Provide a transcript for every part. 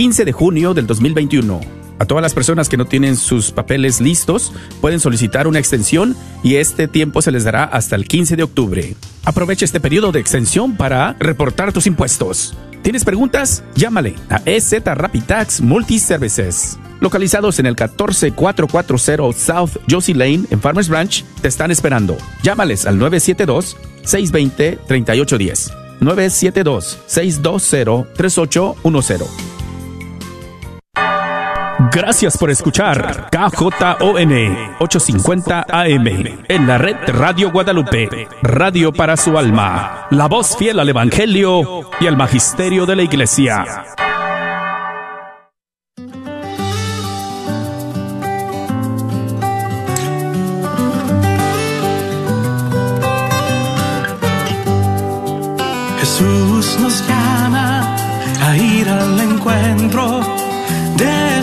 15 de junio del 2021. A todas las personas que no tienen sus papeles listos pueden solicitar una extensión y este tiempo se les dará hasta el 15 de octubre. Aprovecha este periodo de extensión para reportar tus impuestos. ¿Tienes preguntas? Llámale a EZ Rapid Tax Multiservices. Localizados en el 14440 South Josie Lane en Farmers Branch, te están esperando. Llámales al 972-620-3810. 972-620-3810. Gracias por escuchar KJON 850 AM en la red Radio Guadalupe, radio para su alma, la voz fiel al Evangelio y al Magisterio de la Iglesia. Jesús nos llama a ir al encuentro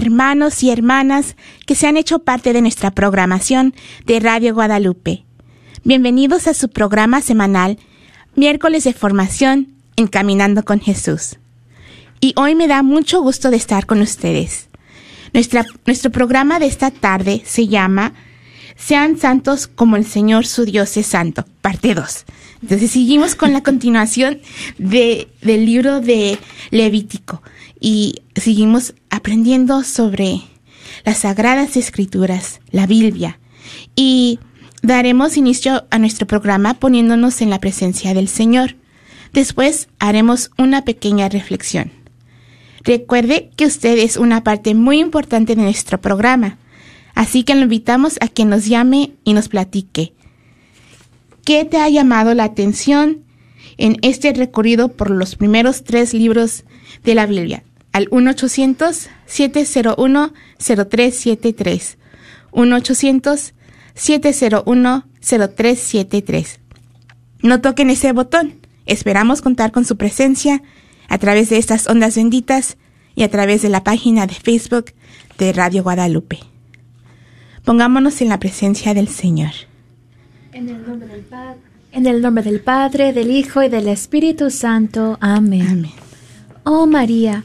hermanos y hermanas que se han hecho parte de nuestra programación de Radio Guadalupe. Bienvenidos a su programa semanal, miércoles de formación en Caminando con Jesús. Y hoy me da mucho gusto de estar con ustedes. Nuestro programa de esta tarde se llama Sean santos como el Señor su Dios es santo, parte 2. Entonces seguimos con la continuación de, del libro de Levítico y seguimos aprendiendo sobre las sagradas escrituras, la Biblia. Y daremos inicio a nuestro programa poniéndonos en la presencia del Señor. Después haremos una pequeña reflexión. Recuerde que usted es una parte muy importante de nuestro programa, así que lo invitamos a que nos llame y nos platique. ¿Qué te ha llamado la atención en este recorrido por los primeros tres libros de la Biblia? Al 1-800-701-0373. 1-800-701-0373. No toquen ese botón. Esperamos contar con su presencia a través de estas ondas benditas y a través de la página de Facebook de Radio Guadalupe. Pongámonos en la presencia del Señor. En el nombre del Padre, en el nombre del Padre, del Hijo y del Espíritu Santo. Amén. Amén. Oh María,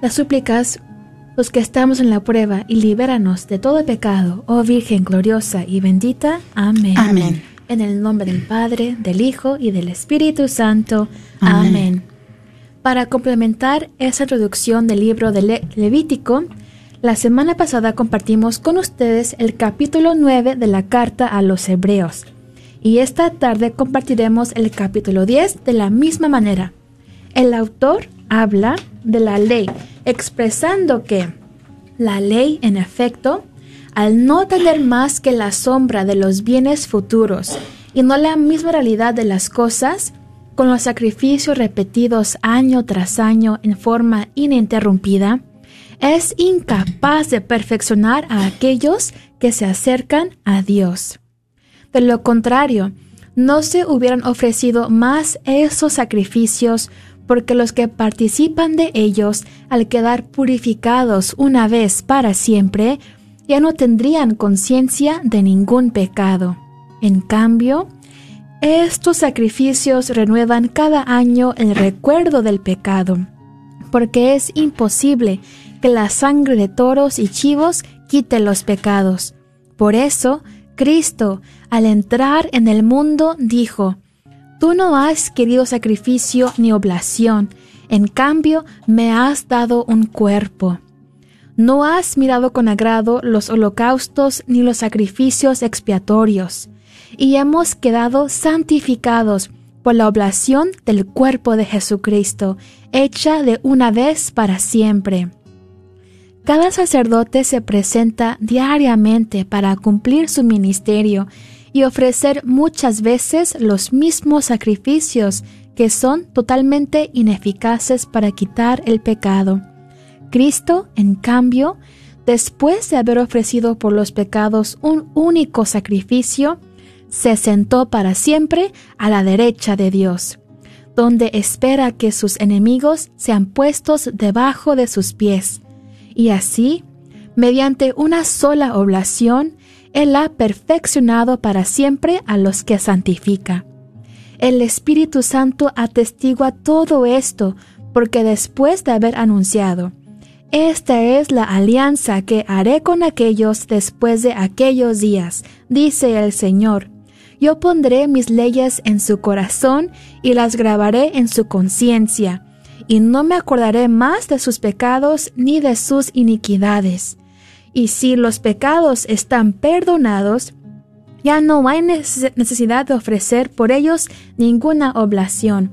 las súplicas los que estamos en la prueba y libéranos de todo pecado, oh Virgen gloriosa y bendita. Amén. Amén. En el nombre del Padre, del Hijo y del Espíritu Santo. Amén. Amén. Para complementar esa introducción del libro de Le- Levítico, la semana pasada compartimos con ustedes el capítulo 9 de la carta a los Hebreos. Y esta tarde compartiremos el capítulo 10 de la misma manera. El autor habla de la ley, expresando que la ley, en efecto, al no tener más que la sombra de los bienes futuros y no la misma realidad de las cosas, con los sacrificios repetidos año tras año en forma ininterrumpida, es incapaz de perfeccionar a aquellos que se acercan a Dios. De lo contrario, no se hubieran ofrecido más esos sacrificios porque los que participan de ellos, al quedar purificados una vez para siempre, ya no tendrían conciencia de ningún pecado. En cambio, estos sacrificios renuevan cada año el recuerdo del pecado, porque es imposible que la sangre de toros y chivos quite los pecados. Por eso, Cristo, al entrar en el mundo, dijo, Tú no has querido sacrificio ni oblación, en cambio me has dado un cuerpo. No has mirado con agrado los holocaustos ni los sacrificios expiatorios, y hemos quedado santificados por la oblación del cuerpo de Jesucristo, hecha de una vez para siempre. Cada sacerdote se presenta diariamente para cumplir su ministerio y ofrecer muchas veces los mismos sacrificios que son totalmente ineficaces para quitar el pecado. Cristo, en cambio, después de haber ofrecido por los pecados un único sacrificio, se sentó para siempre a la derecha de Dios, donde espera que sus enemigos sean puestos debajo de sus pies. Y así, mediante una sola oblación, Él ha perfeccionado para siempre a los que santifica. El Espíritu Santo atestigua todo esto, porque después de haber anunciado, esta es la alianza que haré con aquellos después de aquellos días, dice el Señor. Yo pondré mis leyes en su corazón y las grabaré en su conciencia, y no me acordaré más de sus pecados ni de sus iniquidades. Y si los pecados están perdonados, ya no hay neces- necesidad de ofrecer por ellos ninguna oblación.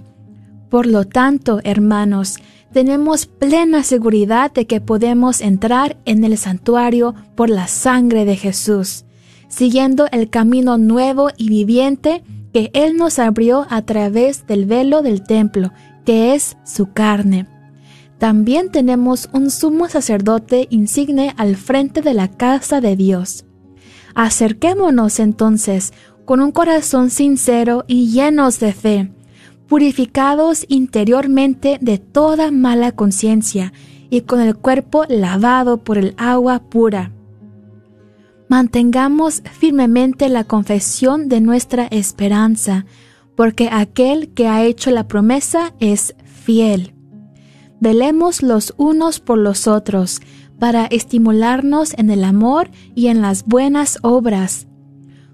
Por lo tanto, hermanos, tenemos plena seguridad de que podemos entrar en el santuario por la sangre de Jesús, siguiendo el camino nuevo y viviente que Él nos abrió a través del velo del templo, que es su carne. También tenemos un sumo sacerdote insigne al frente de la casa de Dios. Acerquémonos entonces con un corazón sincero y llenos de fe, purificados interiormente de toda mala conciencia y con el cuerpo lavado por el agua pura. Mantengamos firmemente la confesión de nuestra esperanza, porque aquel que ha hecho la promesa es fiel. Velemos los unos por los otros, para estimularnos en el amor y en las buenas obras.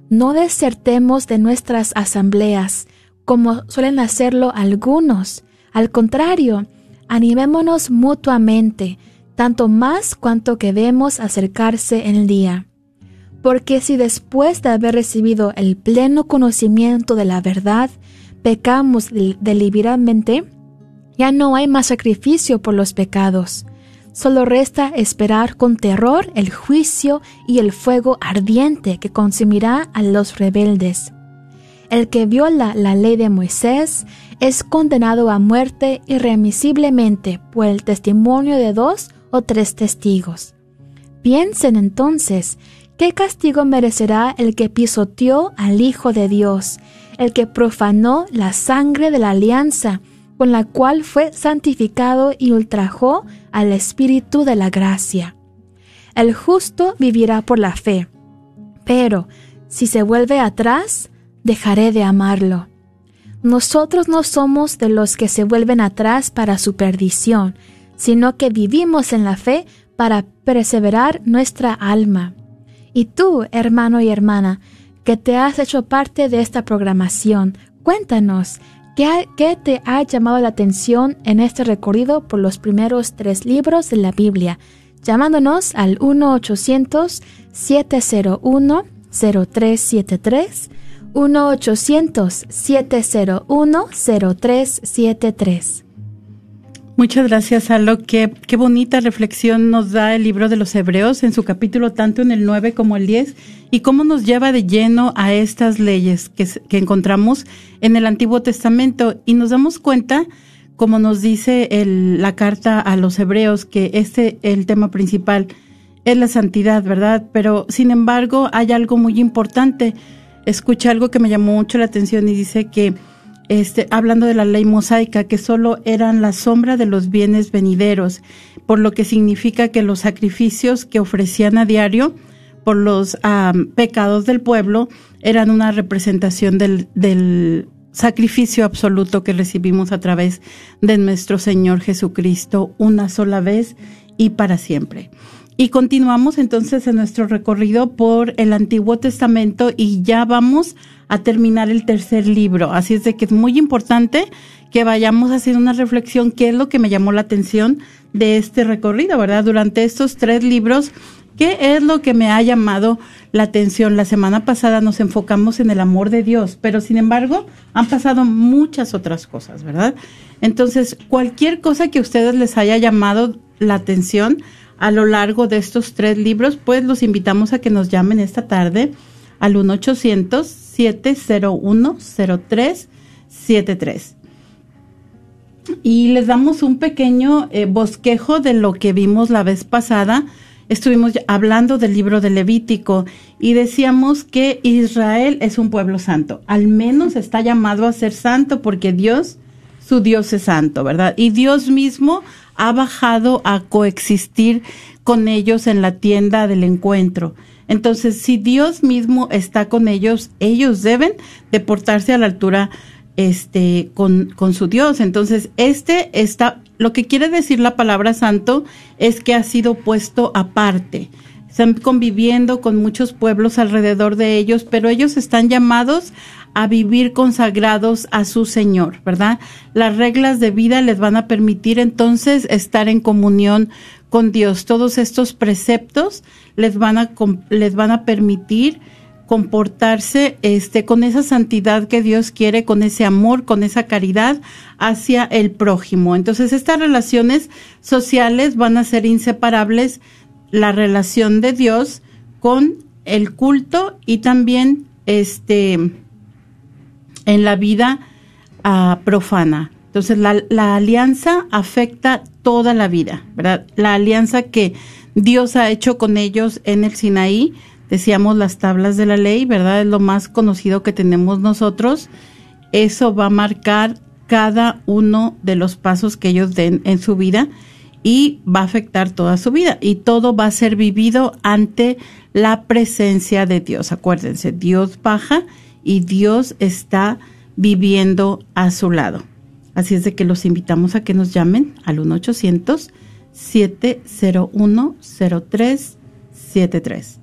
No desertemos de nuestras asambleas, como suelen hacerlo algunos. Al contrario, animémonos mutuamente, tanto más cuanto que vemos acercarse el día. Porque si después de haber recibido el pleno conocimiento de la verdad, pecamos del- deliberadamente, ya no hay más sacrificio por los pecados. Solo resta esperar con terror el juicio y el fuego ardiente que consumirá a los rebeldes. El que viola la ley de Moisés es condenado a muerte irremisiblemente por el testimonio de dos o tres testigos. Piensen entonces, ¿qué castigo merecerá el que pisoteó al Hijo de Dios, el que profanó la sangre de la alianza, con la cual fue santificado y ultrajó al Espíritu de la gracia? el justo vivirá por la fe. Pero si se vuelve atrás, dejaré de amarlo. Nosotros no somos de los que se vuelven atrás para su perdición, sino que vivimos en la fe para perseverar nuestra alma. Y tú, hermano y hermana, que te has hecho parte de esta programación, cuéntanos, ¿qué, ¿qué, te ha llamado la atención en este recorrido por los primeros tres libros de la Biblia? Llamándonos al 1-800-701-0373 1-800-701-0373. Muchas gracias, Alo. Qué, qué bonita reflexión nos da el libro de los Hebreos en su capítulo, tanto en el 9 como el 10, y cómo nos lleva de lleno a estas leyes que, que encontramos en el Antiguo Testamento. Y nos damos cuenta, como nos dice la carta a los Hebreos, que este el tema principal es la santidad, ¿verdad? Pero, sin embargo, hay algo muy importante escuché algo que me llamó mucho la atención y dice que, este, hablando de la ley mosaica, que solo eran la sombra de los bienes venideros, por lo que significa que los sacrificios que ofrecían a diario por los pecados del pueblo eran una representación del, del sacrificio absoluto que recibimos a través de nuestro Señor Jesucristo una sola vez y para siempre. Y continuamos entonces en nuestro recorrido por el Antiguo Testamento y ya vamos a terminar el tercer libro. Así es de que es muy importante que vayamos haciendo una reflexión, qué es lo que me llamó la atención de este recorrido, ¿verdad? Durante estos tres libros, ¿qué es lo que me ha llamado la atención? La semana pasada nos enfocamos en el amor de Dios, pero sin embargo han pasado muchas otras cosas, ¿verdad? Entonces, cualquier cosa que a ustedes les haya llamado la atención, a lo largo de estos tres libros, pues los invitamos a que nos llamen esta tarde al 1-800-701-0373. Y les damos un pequeño eh, bosquejo de lo que vimos la vez pasada. Estuvimos hablando del libro de Levítico y decíamos que Israel es un pueblo santo. Al menos está llamado a ser santo porque Dios, su Dios es santo, ¿verdad? Y Dios mismo ha bajado a coexistir con ellos en la tienda del encuentro. Entonces, si Dios mismo está con ellos, ellos deben de portarse a la altura este con, con su Dios. Entonces, este está lo que quiere decir la palabra santo es que ha sido puesto aparte. Están conviviendo con muchos pueblos alrededor de ellos, pero ellos están llamados a vivir consagrados a su Señor, ¿verdad? Las reglas de vida les van a permitir entonces estar en comunión con Dios. Todos estos preceptos les van a, les van a permitir comportarse este con esa santidad que Dios quiere, con ese amor, con esa caridad hacia el prójimo. Entonces, estas relaciones sociales van a ser inseparables la relación de Dios con el culto y también este en la vida ah, profana. Entonces, la, la, alianza afecta toda la vida, ¿verdad? La alianza que Dios ha hecho con ellos en el Sinaí, decíamos las tablas de la ley, ¿verdad? Es lo más conocido que tenemos nosotros. Eso va a marcar cada uno de los pasos que ellos den en su vida y va a afectar toda su vida y todo va a ser vivido ante la presencia de Dios. Acuérdense, Dios baja y Dios está viviendo a su lado. Así es de que los invitamos a que nos llamen al 1-800-701-0373.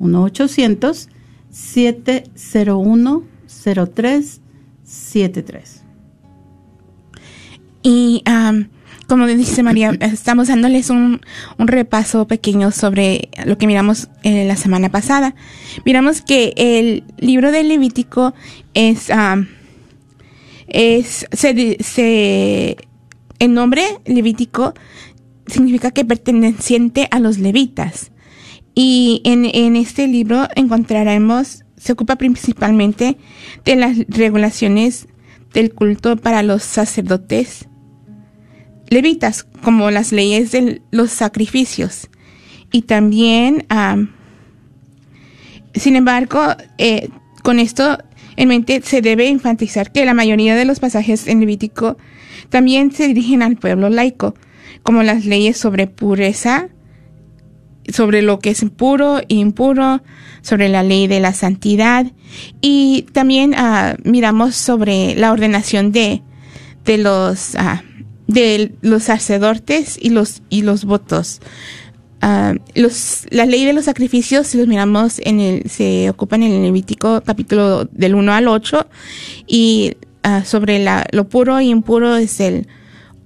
1-800-701-0373. Y como dice María, estamos dándoles un, un, repaso pequeño sobre lo que miramos eh, la semana pasada. Miramos que el libro de Levítico es, es se, se, el nombre Levítico significa que perteneciente a los levitas. Y en, en este libro encontraremos, se ocupa principalmente de las regulaciones del culto para los sacerdotes levitas, como las leyes de los sacrificios. Y también, sin embargo, eh, con esto en mente se debe enfatizar que la mayoría de los pasajes en Levítico también se dirigen al pueblo laico, como las leyes sobre pureza sobre lo que es puro e impuro, sobre la ley de la santidad y también ah, miramos sobre la ordenación de, de los ah, de los sacerdotes y los y los votos. Ah, los, la ley de los sacrificios, si los miramos en el, se ocupan en el Levítico capítulo del 1 al 8 y sobre la, lo puro e impuro es el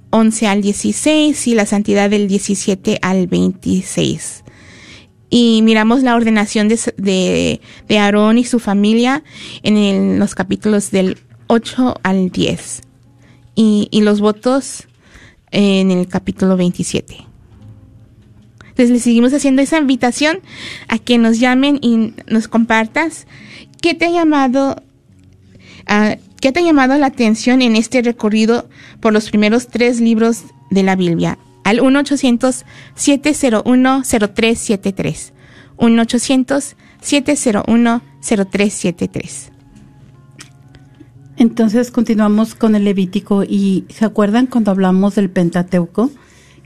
11 al 16 y la santidad del 17 al 26 y miramos la ordenación de, de, Aarón y su familia en los capítulos del 8 al 10 y, y, los votos en el capítulo 27. Entonces le seguimos haciendo esa invitación a que nos llamen y nos compartas qué te ha llamado, uh, qué te ha llamado la atención en este recorrido por los primeros tres libros de la Biblia al 1-800-701-0373. 1-800-701-0373. Entonces continuamos con el Levítico y ¿se acuerdan cuando hablamos del Pentateuco?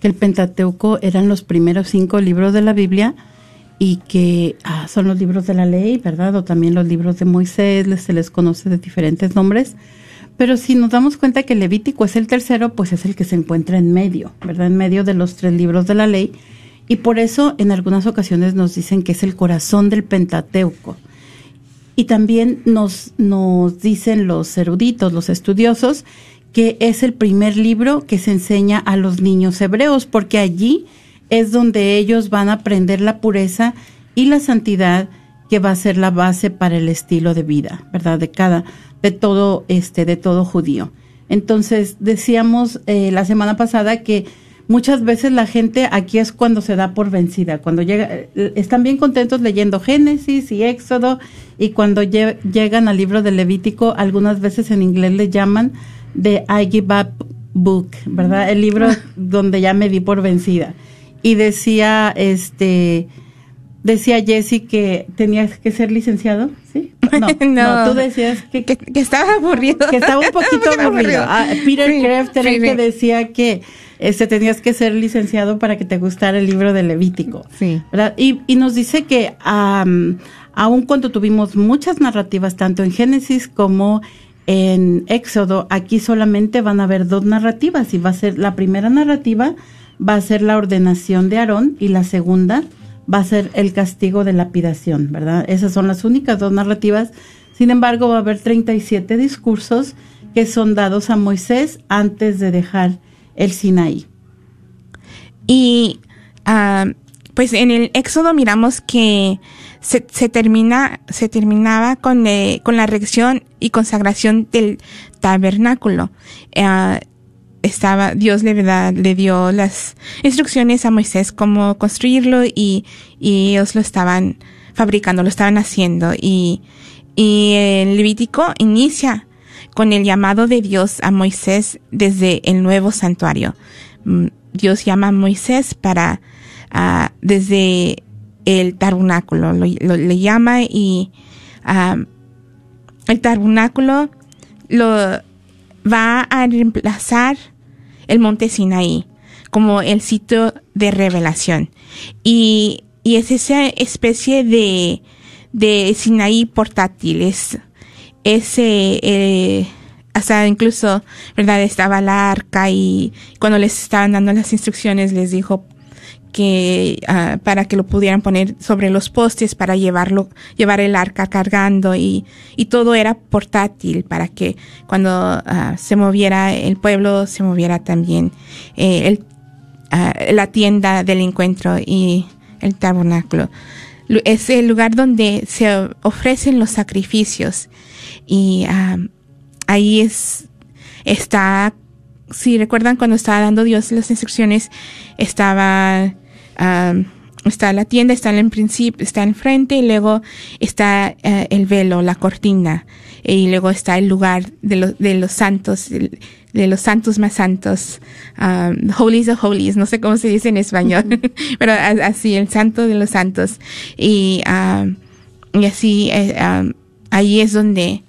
Que el Pentateuco eran los primeros cinco libros de la Biblia y que ah, son los libros de la ley, ¿verdad? O también los libros de Moisés, se les conoce de diferentes nombres. Pero si nos damos cuenta que Levítico es el tercero, pues es el que se encuentra en medio, ¿verdad? En medio de los tres libros de la ley. Y por eso en algunas ocasiones nos dicen que es el corazón del Pentateuco. Y también nos, nos dicen los eruditos, los estudiosos, que es el primer libro que se enseña a los niños hebreos, porque allí es donde ellos van a aprender la pureza y la santidad que va a ser la base para el estilo de vida, ¿verdad? De cada de todo este de todo judío. Entonces decíamos eh, la semana pasada que muchas veces la gente aquí es cuando se da por vencida, cuando llega, eh, están bien contentos leyendo Génesis y Éxodo y cuando llegan al libro de Levítico, algunas veces en inglés le llaman de I Give Up Book, ¿verdad? El libro donde ya me di por vencida. Y decía, este, decía Jesse que tenías que ser licenciado, ¿sí? No, no, tú decías que, que, estaba aburrido. Que estaba un poquito aburrido. Ah, Peter Kraft era el que decía que este, tenías que ser licenciado para que te gustara el libro de Levítico. Sí. ¿verdad? Y, y nos dice que um, aun cuando tuvimos muchas narrativas, tanto en Génesis como en Éxodo, aquí solamente van a haber dos narrativas y va a ser la primera narrativa va a ser la ordenación de Aarón y la segunda va a ser el castigo de lapidación, ¿verdad? Esas son las únicas dos narrativas. Sin embargo, va a haber 37 discursos que son dados a Moisés antes de dejar el Sinaí. Y ah, pues en el Éxodo miramos que se, termina, se terminaba con, eh, con la erección y consagración del tabernáculo. Ah, estaba, Dios le, le dio las instrucciones a Moisés cómo construirlo y, y ellos lo estaban fabricando, lo estaban haciendo. Y, y el Levítico inicia con el llamado de Dios a Moisés desde el nuevo santuario. Mm, Dios llama a Moisés para, uh, desde el tabernáculo, lo, le llama y uh, el tabernáculo lo va a reemplazar el monte Sinaí como el sitio de revelación. Y, y es esa especie de, de Sinaí portátil, es ese, eh, hasta incluso, ¿verdad? Estaba la arca y cuando les estaban dando las instrucciones les dijo, que uh, para que lo pudieran poner sobre los postes para llevarlo llevar el arca cargando y, y todo era portátil para que cuando uh, se moviera el pueblo se moviera también eh, el, uh, la tienda del encuentro y el tabernáculo. Es el lugar donde se ofrecen los sacrificios y ahí es está si recuerdan cuando estaba dando Dios las instrucciones, estaba está la tienda, está en principio, está enfrente y luego está eh, el velo, la cortina y luego está el lugar de, los de los santos, de los santos más santos, um, holies of holies, no sé cómo se dice en español, pero así, el santo de los santos. Y, y así, eh, ahí es donde,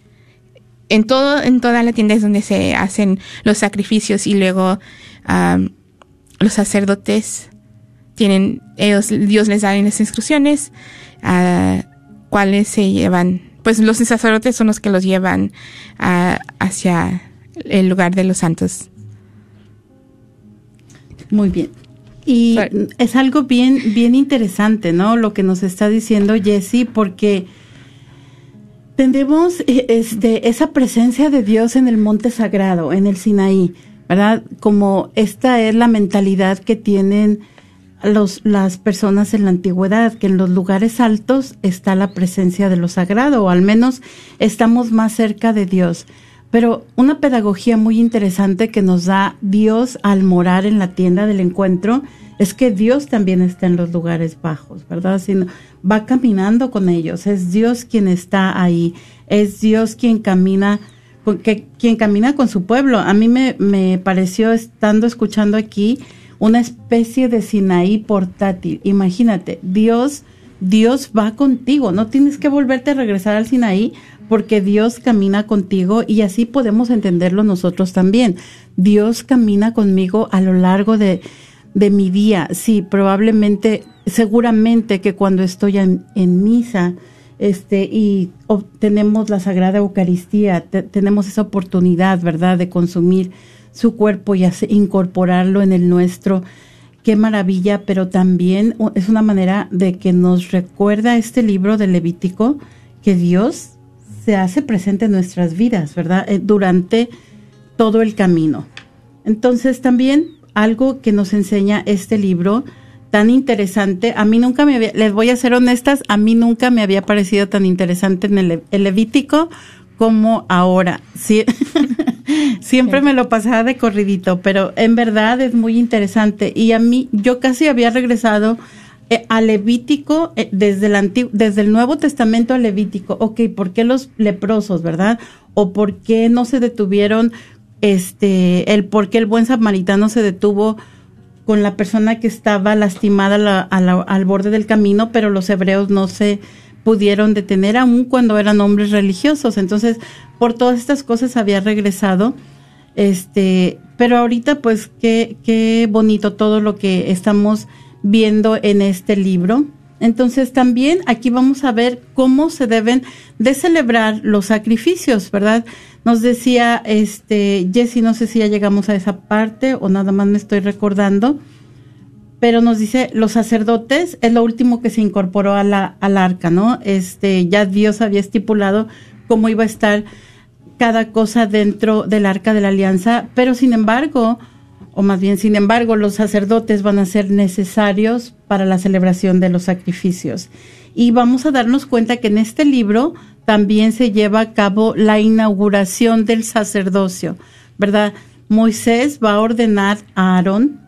en todo, en toda la tienda es donde se hacen los sacrificios y luego los sacerdotes tienen, ellos, Dios les da las instrucciones, a cuáles se llevan, pues los sacerdotes son los que los llevan ah, hacia el lugar de los santos. Muy bien. Y Sorry. es algo bien, bien interesante, ¿no? Lo que nos está diciendo Jesse, porque tenemos eh, este, esa presencia de Dios en el monte sagrado, en el Sinaí, ¿verdad? Como esta es la mentalidad que tienen los, las personas en la antigüedad, que en los lugares altos está la presencia de lo sagrado, o al menos estamos más cerca de Dios. Pero una pedagogía muy interesante que nos da Dios al morar en la tienda del encuentro es que Dios también está en los lugares bajos, ¿verdad? Sino va caminando con ellos, es Dios quien está ahí, es Dios quien camina quien camina con su pueblo. A mí me, me pareció, estando escuchando aquí, una especie de Sinaí portátil. Imagínate, Dios, Dios va contigo, no tienes que volverte a regresar al Sinaí porque Dios camina contigo y así podemos entenderlo nosotros también. Dios camina conmigo a lo largo de, de mi día. Sí, probablemente, seguramente que cuando estoy en, misa, este, y obtenemos la Sagrada Eucaristía, te- tenemos esa oportunidad, ¿verdad?, de consumir su cuerpo y hace- incorporarlo en el nuestro. Qué maravilla, pero también es una manera de que nos recuerda este libro de Levítico que Dios se hace presente en nuestras vidas, ¿verdad?, Eh, durante todo el camino. Entonces también algo que nos enseña este libro tan interesante, a mí nunca me había, les voy a ser honestas, a mí nunca me había parecido tan interesante en el, el Levítico como ahora. Sí, siempre me lo pasaba de corridito, pero en verdad es muy interesante y a mí yo casi había regresado eh, a Levítico eh, desde el antiguo, desde el Nuevo Testamento a Levítico. Ok, ¿por qué los leprosos, verdad? O por qué no se detuvieron, este, el por qué el buen samaritano se detuvo con la persona que estaba lastimada al borde del camino, pero los hebreos no se pudieron detener aun cuando eran hombres religiosos. Entonces, por todas estas cosas había regresado. Este, pero ahorita pues qué, qué bonito todo lo que estamos viendo en este libro. Entonces también aquí vamos a ver cómo se deben de celebrar los sacrificios, ¿verdad? Nos decía este Jesse, no sé si ya llegamos a esa parte o nada más me estoy recordando, pero nos dice los sacerdotes es lo último que se incorporó a la, al arca, ¿no? Este, ya Dios había estipulado cómo iba a estar cada cosa dentro del arca de la alianza, pero sin embargo, o más bien sin embargo, los sacerdotes van a ser necesarios para la celebración de los sacrificios. Y vamos a darnos cuenta que en este libro también se lleva a cabo la inauguración del sacerdocio, ¿verdad? Moisés va a ordenar a Aarón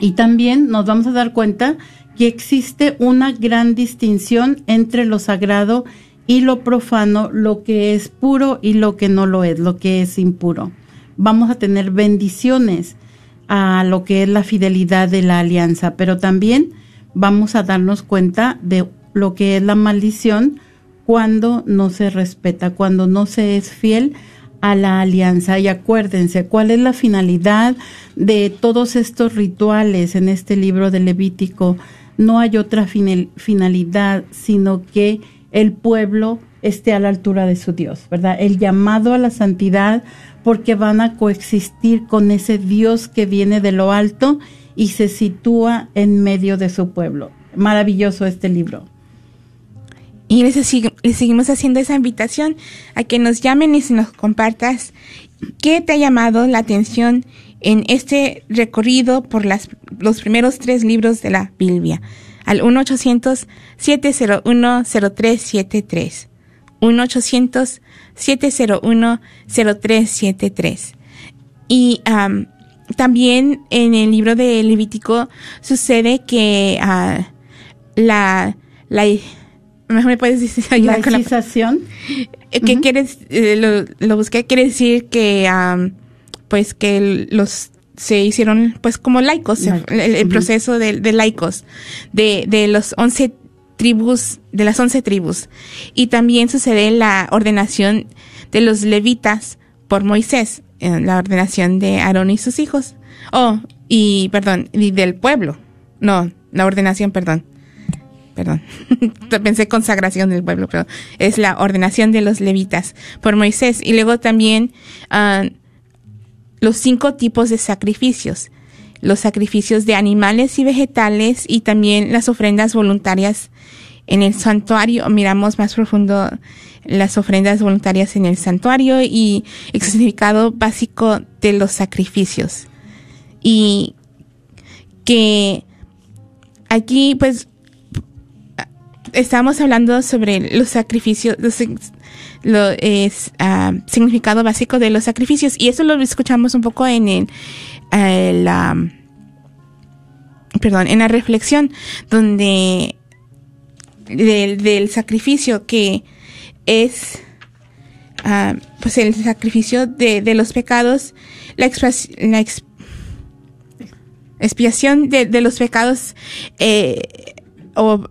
y también nos vamos a dar cuenta que existe una gran distinción entre lo sagrado y lo profano, lo que es puro y lo que no lo es, lo que es impuro. Vamos a tener bendiciones a lo que es la fidelidad de la alianza, pero también vamos a darnos cuenta de lo que es la maldición cuando no se respeta, cuando no se es fiel a la alianza. Y acuérdense, ¿cuál es la finalidad de todos estos rituales en este libro de Levítico? No hay otra final- finalidad, sino que el pueblo esté a la altura de su Dios, ¿verdad? El llamado a la santidad porque van a coexistir con ese Dios que viene de lo alto y se sitúa en medio de su pueblo. Maravilloso este libro. Y les, seguimos haciendo esa invitación a que nos llamen y se nos compartas qué te ha llamado la atención en este recorrido por las, los primeros tres libros de la Biblia. Al 1-800-701-0373. 1-800-701-0373. Y am, también en el libro de Levítico sucede que ah, la, la, mejor me puedes decir La con la- eh, ¿Qué quieres? eh, lo, lo busqué, quiere decir que, am, pues, que los se hicieron, pues, como laicos, el, proceso de, de laicos, de, de los once tribus, de las once tribus. Y también sucede la ordenación de los levitas por Moisés, en la ordenación de Aarón y sus hijos. Oh, y, perdón, y del pueblo. No, la ordenación, perdón. Perdón. Pensé consagración del pueblo, pero es la ordenación de los levitas por Moisés. Y luego también ah, los cinco tipos de sacrificios. Los sacrificios de animales y vegetales y también las ofrendas voluntarias en el santuario. Miramos más profundo las ofrendas voluntarias en el santuario y el significado básico de los sacrificios. Y que aquí pues estamos hablando sobre los sacrificios, los, lo es ah, significado básico de los sacrificios y eso lo escuchamos un poco en el, la perdón en la reflexión donde del, del sacrificio que es ah, pues el sacrificio de, de los pecados la, la expiación de, de, los pecados eh, o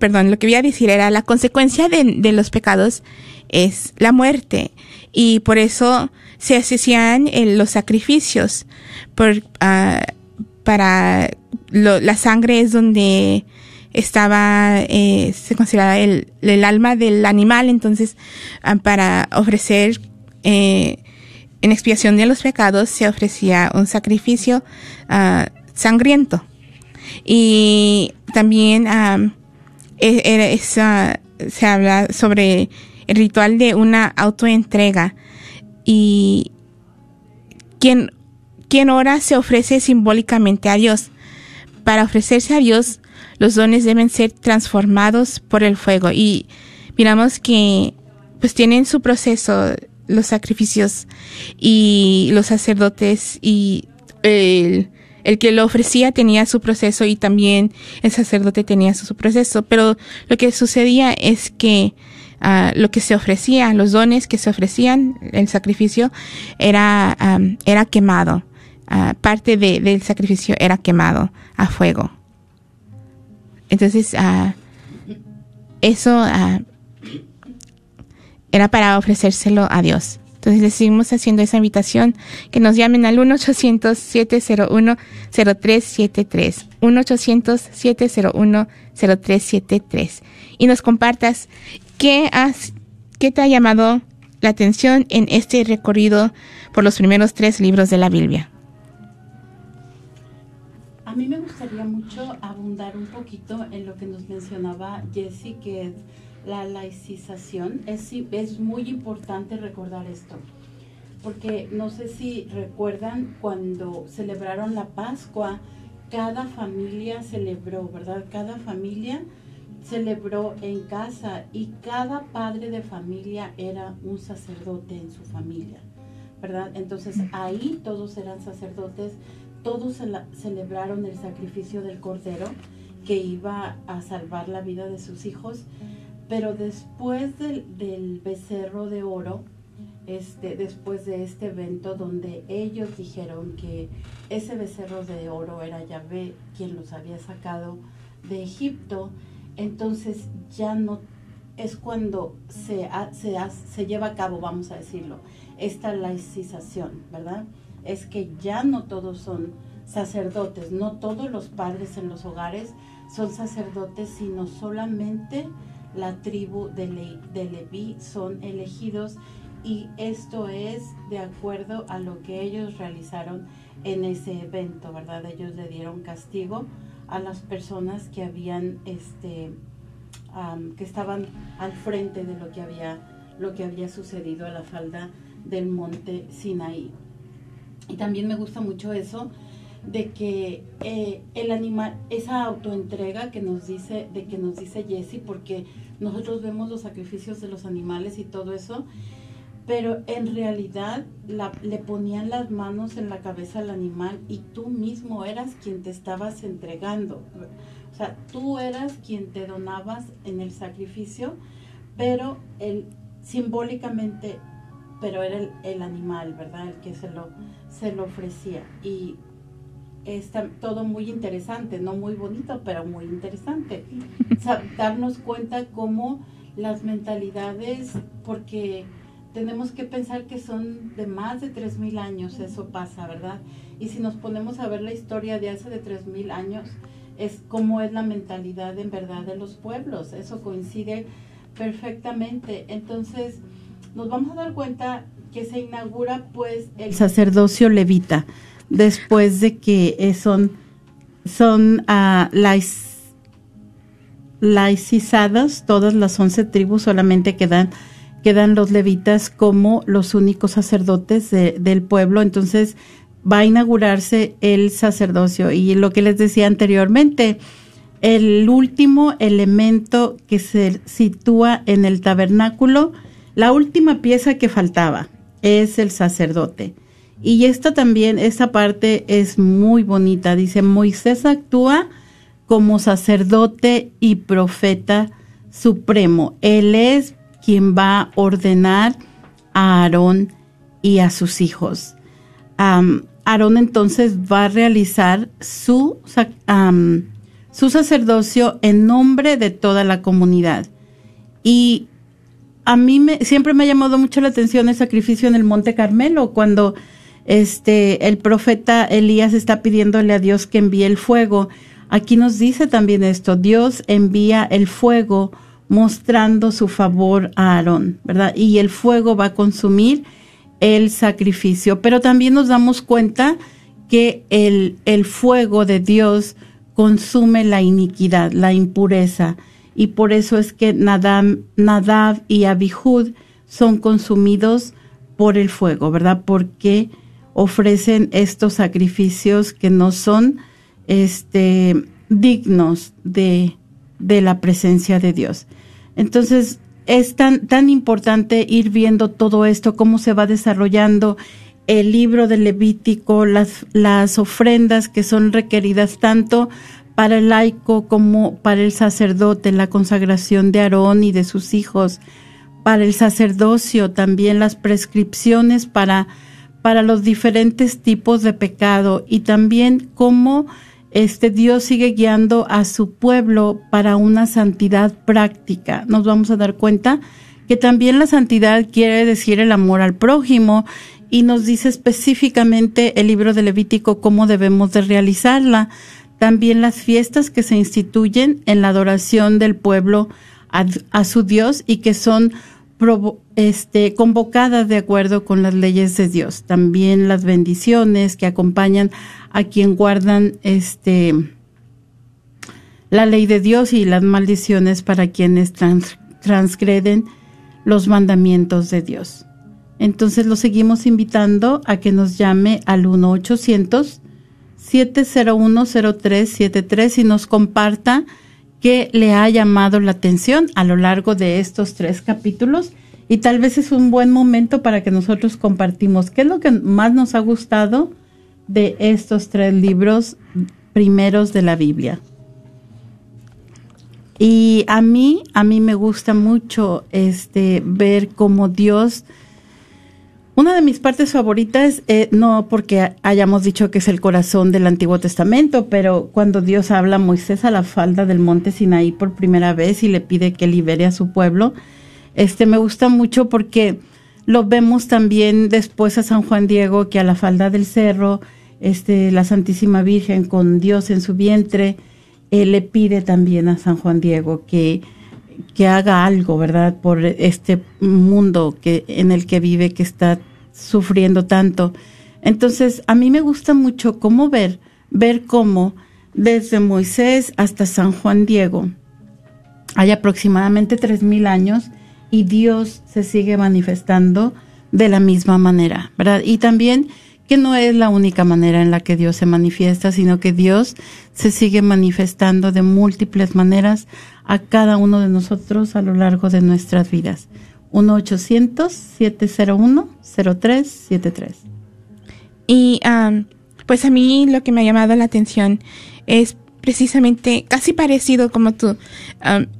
perdón, lo que voy a decir era la consecuencia de, de los pecados es la muerte. Y por eso se hacían eh, los sacrificios. Por, uh, para lo, la sangre es donde estaba eh, se consideraba el, el, alma del animal entonces uh, para ofrecer eh, en expiación de los pecados se ofrecía un sacrificio uh, sangriento y también esa, se habla sobre el ritual de una autoentrega y quien, quien ora se ofrece simbólicamente a Dios. Para ofrecerse a Dios, los dones deben ser transformados por el fuego y miramos que pues tienen su proceso los sacrificios y los sacerdotes y el, el que lo ofrecía tenía su proceso y también el sacerdote tenía su, proceso, pero lo que sucedía es que uh, lo que se ofrecía, los dones que se ofrecían, el sacrificio, era, um, era quemado. Uh, parte de, del sacrificio era quemado a fuego. Entonces, uh, eso era para ofrecérselo a Dios. Entonces les seguimos haciendo esa invitación que nos llamen al 1-800-701-0373. 1-800-701-0373. Y nos compartas qué, has, qué te ha llamado la atención en este recorrido por los primeros tres libros de la Biblia. A mí me gustaría mucho abundar un poquito en lo que nos mencionaba Jessie, que es la laicización, es, es muy importante recordar esto, porque no sé si recuerdan cuando celebraron la Pascua, cada familia celebró, ¿verdad? Cada familia celebró en casa y cada padre de familia era un sacerdote en su familia, ¿verdad? Entonces ahí todos eran sacerdotes, todos celebraron el sacrificio del cordero que iba a salvar la vida de sus hijos pero después del, becerro de oro, este, después de este evento donde ellos dijeron que ese becerro de oro era Yahvé quien los había sacado de Egipto, entonces ya no es cuando se, se, se lleva a cabo, vamos a decirlo, esta laicización, ¿verdad? Es que ya no todos son sacerdotes, no todos los padres en los hogares son sacerdotes, sino solamente la tribu de, Leví son elegidos y esto es de acuerdo a lo que ellos realizaron en ese evento, ¿verdad? Ellos le dieron castigo a las personas que habían, este, que estaban al frente de lo que había, lo que había sucedido a la falda del monte Sinaí. Y también me gusta mucho eso de que eh, el animal, esa autoentrega que nos dice, de que nos dice Jesse, porque nosotros vemos los sacrificios de los animales y todo eso, pero en realidad le ponían las manos en la cabeza al animal y tú mismo eras quien te estabas entregando. O sea, tú eras quien te donabas en el sacrificio, pero el, simbólicamente, pero era el, el animal, ¿verdad? El que se lo, se lo ofrecía. Y está todo muy interesante, no muy bonito, pero muy interesante. darnos cuenta cómo las mentalidades, porque tenemos que pensar que son de más de 3.000 años, eso pasa, ¿verdad? Y si nos ponemos a ver la historia de hace de 3.000 años, es cómo es la mentalidad en verdad de los pueblos. Eso coincide perfectamente. Entonces, nos vamos a dar cuenta que se inaugura pues el sacerdocio levita después de que son son uh, laicizadas todas las once tribus solamente quedan quedan los levitas como los únicos sacerdotes del pueblo. Entonces va a inaugurarse el sacerdocio. Y lo que les decía anteriormente el último elemento que se sitúa en el tabernáculo la última pieza que faltaba es el sacerdote. Y esta también, esta parte es muy bonita. Dice, Moisés actúa como sacerdote y profeta supremo. Él es quien va a ordenar a Aarón y a sus hijos. Aarón entonces va a realizar su, su sacerdocio en nombre de toda la comunidad. Y a mí me, siempre me ha llamado mucho la atención el sacrificio en el Monte Carmelo, cuando este, el profeta Elías está pidiéndole a Dios que envíe el fuego. Aquí nos dice también esto, Dios envía el fuego mostrando su favor a Aarón, ¿verdad? Y el fuego va a consumir el sacrificio. Pero también nos damos cuenta que el, el fuego de Dios consume la iniquidad, la impureza y por eso es que Nadab, y Abihud son consumidos por el fuego, ¿verdad? Porque ofrecen estos sacrificios que no son este, dignos de, de la presencia de Dios. Entonces, es tan, tan importante ir viendo todo esto, cómo se va desarrollando el libro de Levítico, las, las ofrendas que son requeridas tanto para el laico como para el sacerdote, la consagración de Aarón y de sus hijos, para el sacerdocio también las prescripciones para, para los diferentes tipos de pecado y también cómo este Dios sigue guiando a su pueblo para una santidad práctica. Nos vamos a dar cuenta que también la santidad quiere decir el amor al prójimo y nos dice específicamente el libro de Levítico cómo debemos de realizarla también las fiestas que se instituyen en la adoración del pueblo a, su Dios y que son este, convocadas de acuerdo con las leyes de Dios. También las bendiciones que acompañan a quien guardan este, la ley de Dios y las maldiciones para quienes transgreden los mandamientos de Dios. Entonces lo seguimos invitando a que nos llame al 1 800 7010373 y nos comparta qué le ha llamado la atención a lo largo de estos tres capítulos. Y tal vez es un buen momento para que nosotros compartimos qué es lo que más nos ha gustado de estos tres libros primeros de la Biblia. Y a mí, a mí me gusta mucho este ver cómo Dios una de mis partes favoritas, eh, no porque hayamos dicho que es el corazón del Antiguo Testamento, pero cuando Dios habla a Moisés a la falda del monte Sinaí por primera vez y le pide que libere a su pueblo, este me gusta mucho porque lo vemos también después a San Juan Diego que a la falda del cerro, este, la Santísima Virgen con Dios en su vientre, él le pide también a San Juan Diego que, que haga algo, ¿verdad? Por este mundo que, en el que vive, que está sufriendo tanto. Entonces, a mí me gusta mucho cómo ver, ver cómo desde Moisés hasta San Juan Diego hay aproximadamente tres mil años y Dios se sigue manifestando de la misma manera, ¿verdad? Y también que no es la única manera en la que Dios se manifiesta, sino que Dios se sigue manifestando de múltiples maneras a cada uno de nosotros a lo largo de nuestras vidas. 1-800-701-0373. Y pues a mí lo que me ha llamado la atención es precisamente casi parecido como tú,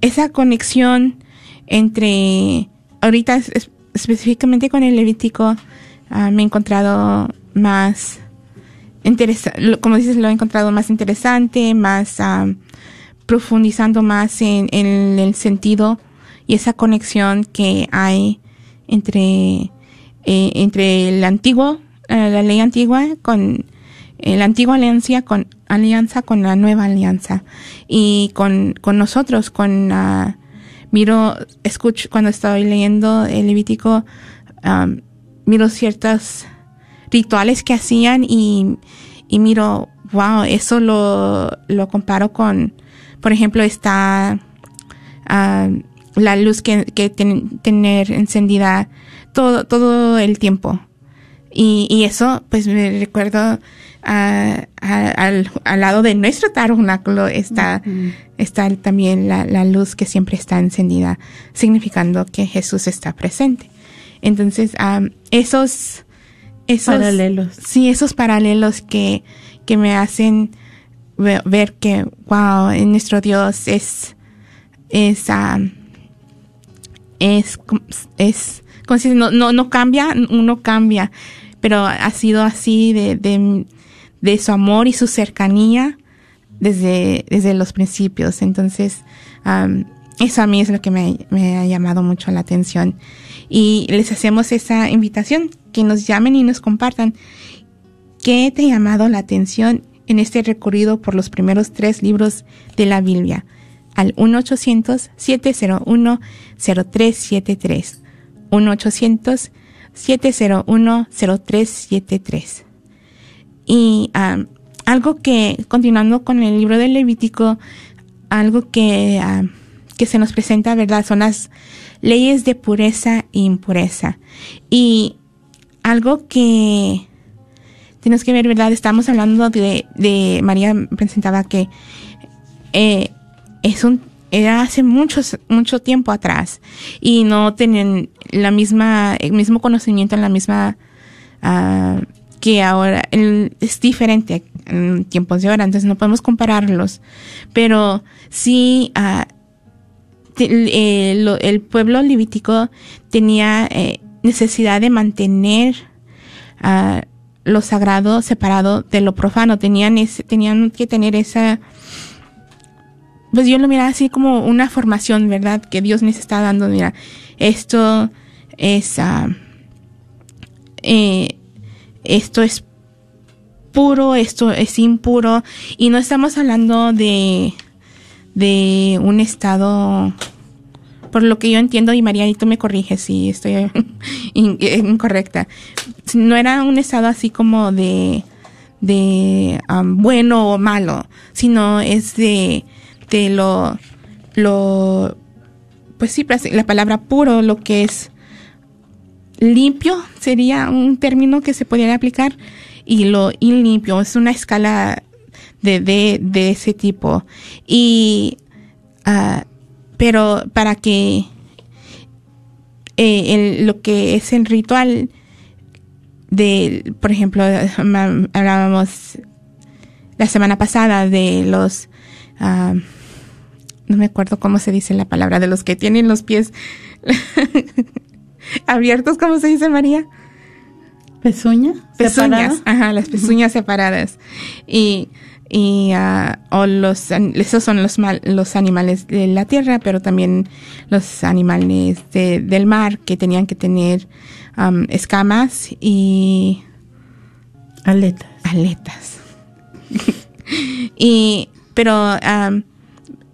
esa conexión entre, ahorita específicamente con el Levítico, me he encontrado más interesante, como dices, lo he encontrado más interesante, más profundizando más en, el sentido y esa conexión que hay entre, eh, entre el antiguo, eh, la ley antigua con eh, la antigua alianza con alianza con la nueva alianza. Y con, con nosotros, con, ah, miro, escucho, cuando estoy leyendo el Levítico, miro ciertos rituales que hacían y, y miro, wow, eso lo, lo comparo con, por ejemplo, está ah, la luz que, que ten- tener encendida todo, todo el tiempo. Y, y eso, pues me recuerdo ah, a- al, al lado de nuestro tabernáculo está, está también la, la luz que siempre está encendida, significando que Jesús está presente. Entonces, am, esos, esos Paralelos. Sí, esos paralelos que, que me hacen ver que, wow, nuestro Dios es, es, am, es, es, dice, no, no, no cambia, uno cambia, pero ha sido así de, de, de su amor y su cercanía desde, desde los principios. Entonces, am, eso a mí es lo que me, me ha llamado mucho la atención. Y les hacemos esa invitación, que nos llamen y nos compartan qué te ha llamado la atención en este recorrido por los primeros tres libros de la Biblia al 1-800-701-0373. 1-800-701-0373. Y am, algo que, continuando con el libro del Levítico, algo que, am, que se nos presenta, ¿verdad? Son las leyes de pureza e impureza. Y algo que tenemos que ver, ¿verdad? Estamos hablando de, de María presentaba que eh, es un era hace muchos mucho tiempo atrás y no tienen la misma el mismo conocimiento en la misma ah, que ahora el- es diferente en tiempos de ahora entonces no podemos compararlos pero sí ah, te- eh, lo- el pueblo levítico tenía eh, necesidad de mantener ah, lo sagrado separado de lo profano. Tenían ese- tenían que tener esa pues yo lo miraba así como una formación, ¿verdad? Que Dios nos está dando, mira, esto es, ah, eh, esto es puro, esto es impuro, y no estamos hablando de, de un estado, por lo que yo entiendo, y María, y tú me corriges si estoy in- incorrecta, no era un estado así como de, de am, bueno o malo, sino es de, de lo, lo, pues sí, la palabra puro, lo que es limpio sería un término que se pudiera aplicar y lo ilimpio es una escala de, de, de ese tipo. Y ah, pero para que eh, el- lo que es el ritual de por ejemplo hablábamos la semana pasada de los ah, no me acuerdo cómo se dice la palabra de los que tienen los pies abiertos, ¿cómo se dice María? ¿Pezuña? Pezuñas, ajá, las pezuñas separadas. Y, y ah, o los, esos son los, mal- los animales de la tierra, pero también los animales de- del mar que tenían que tener am, escamas y Aletas. aletas. y, pero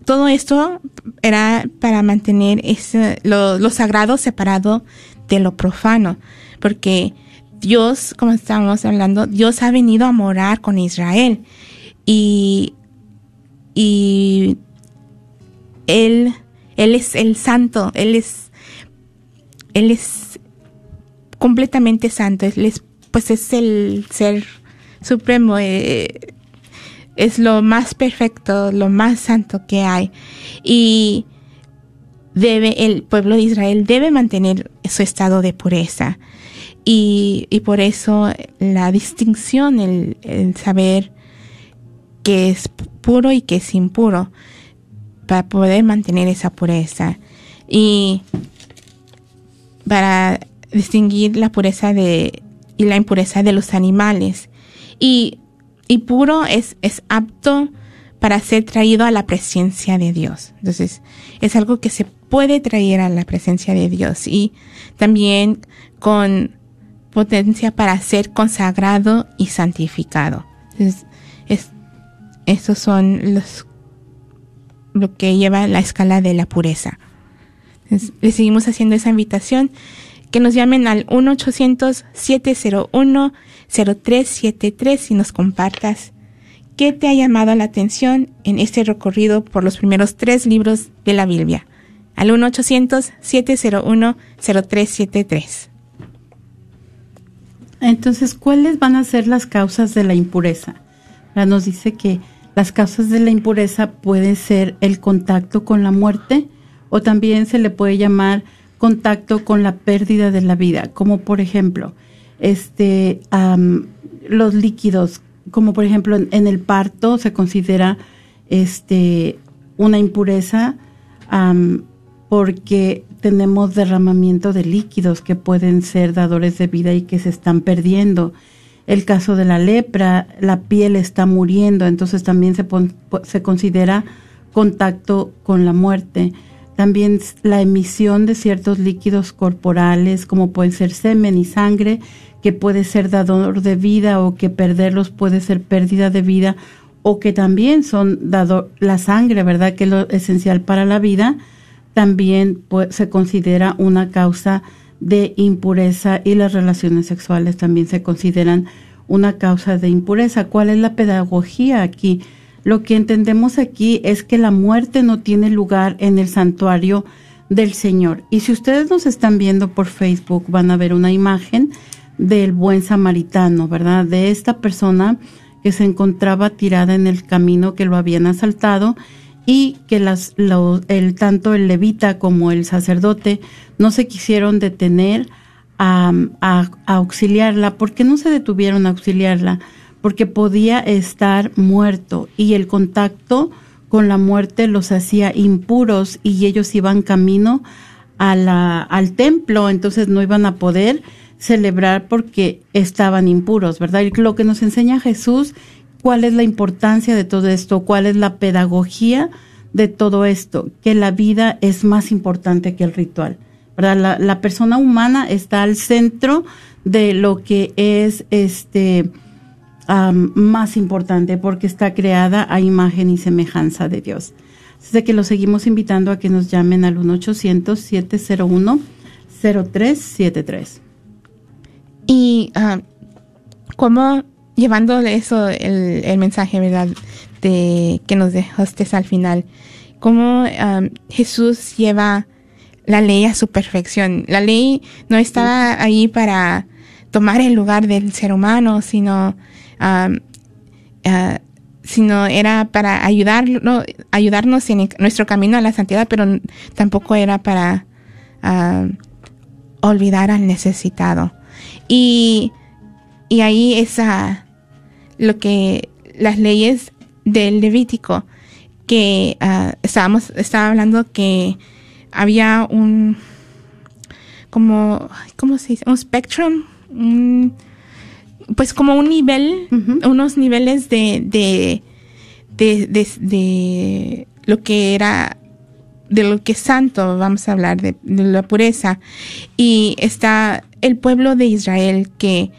todo esto era para mantener ese, lo, lo sagrado separado de lo profano, porque Dios, como estábamos hablando, Dios ha venido a morar con Israel y, y él, él es el santo, él es, él es completamente santo, él es, pues es el ser supremo, eh, es lo más perfecto, lo más santo que hay. Y debe, el pueblo de Israel debe mantener su estado de pureza. Y, y por eso la distinción, el, el saber que es puro y que es impuro, para poder mantener esa pureza. Y para distinguir la pureza de y la impureza de los animales. Y, y puro es, es apto para ser traído a la presencia de Dios. Entonces, es algo que se puede traer a la presencia de Dios y también con potencia para ser consagrado y santificado. Entonces, es, estos son los lo que lleva la escala de la pureza. Le seguimos haciendo esa invitación que nos llamen al 1-800-701-0373 y nos compartas qué te ha llamado la atención en este recorrido por los primeros tres libros de la Biblia. Al 1-800-701-0373. Entonces, ¿cuáles van a ser las causas de la impureza? Nos dice que las causas de la impureza pueden ser el contacto con la muerte o también se le puede llamar contacto con la pérdida de la vida, como por ejemplo, este, los líquidos, como por ejemplo en, el parto se considera este, una impureza porque tenemos derramamiento de líquidos que pueden ser dadores de vida y que se están perdiendo el caso de la lepra, la piel está muriendo, entonces también se, se considera contacto con la muerte. También la emisión de ciertos líquidos corporales, como pueden ser semen y sangre, que puede ser dador de vida o que perderlos puede ser pérdida de vida, o que también son dador, la sangre, ¿verdad? Que es lo esencial para la vida, también se considera una causa de impureza y las relaciones sexuales también se consideran una causa de impureza. ¿Cuál es la pedagogía aquí? Lo que entendemos aquí es que la muerte no tiene lugar en el santuario del Señor. Y si ustedes nos están viendo por Facebook, van a ver una imagen del buen samaritano, ¿verdad? De esta persona que se encontraba tirada en el camino que lo habían asaltado y que las, el, tanto el levita como el sacerdote no se quisieron detener a, a, auxiliarla. ¿Por qué no se detuvieron a auxiliarla? Porque podía estar muerto y el contacto con la muerte los hacía impuros y ellos iban camino al templo, entonces no iban a poder celebrar porque estaban impuros, ¿verdad? Y lo que nos enseña Jesús cuál es la importancia de todo esto, cuál es la pedagogía de todo esto, que la vida es más importante que el ritual. La, persona humana está al centro de lo que es este más importante porque está creada a imagen y semejanza de Dios. Así que lo seguimos invitando a que nos llamen al 1-800-701-0373. Y uh, cómo llevando eso, el, mensaje, ¿verdad? De que nos dejaste al final. Cómo Jesús lleva la ley a su perfección. La ley no estaba ahí para tomar el lugar del ser humano, sino, uh, sino era para ayudarlo, ayudarnos en nuestro camino a la santidad, pero tampoco era para olvidar al necesitado. Y, y ahí esa lo que las leyes del Levítico, que uh, estábamos, estaba hablando que había un, como, ¿cómo se dice? Un spectrum, pues como un nivel, unos niveles de, de, de, de, lo que era de lo que es santo, vamos a hablar de, de, la pureza. Y está el pueblo de Israel que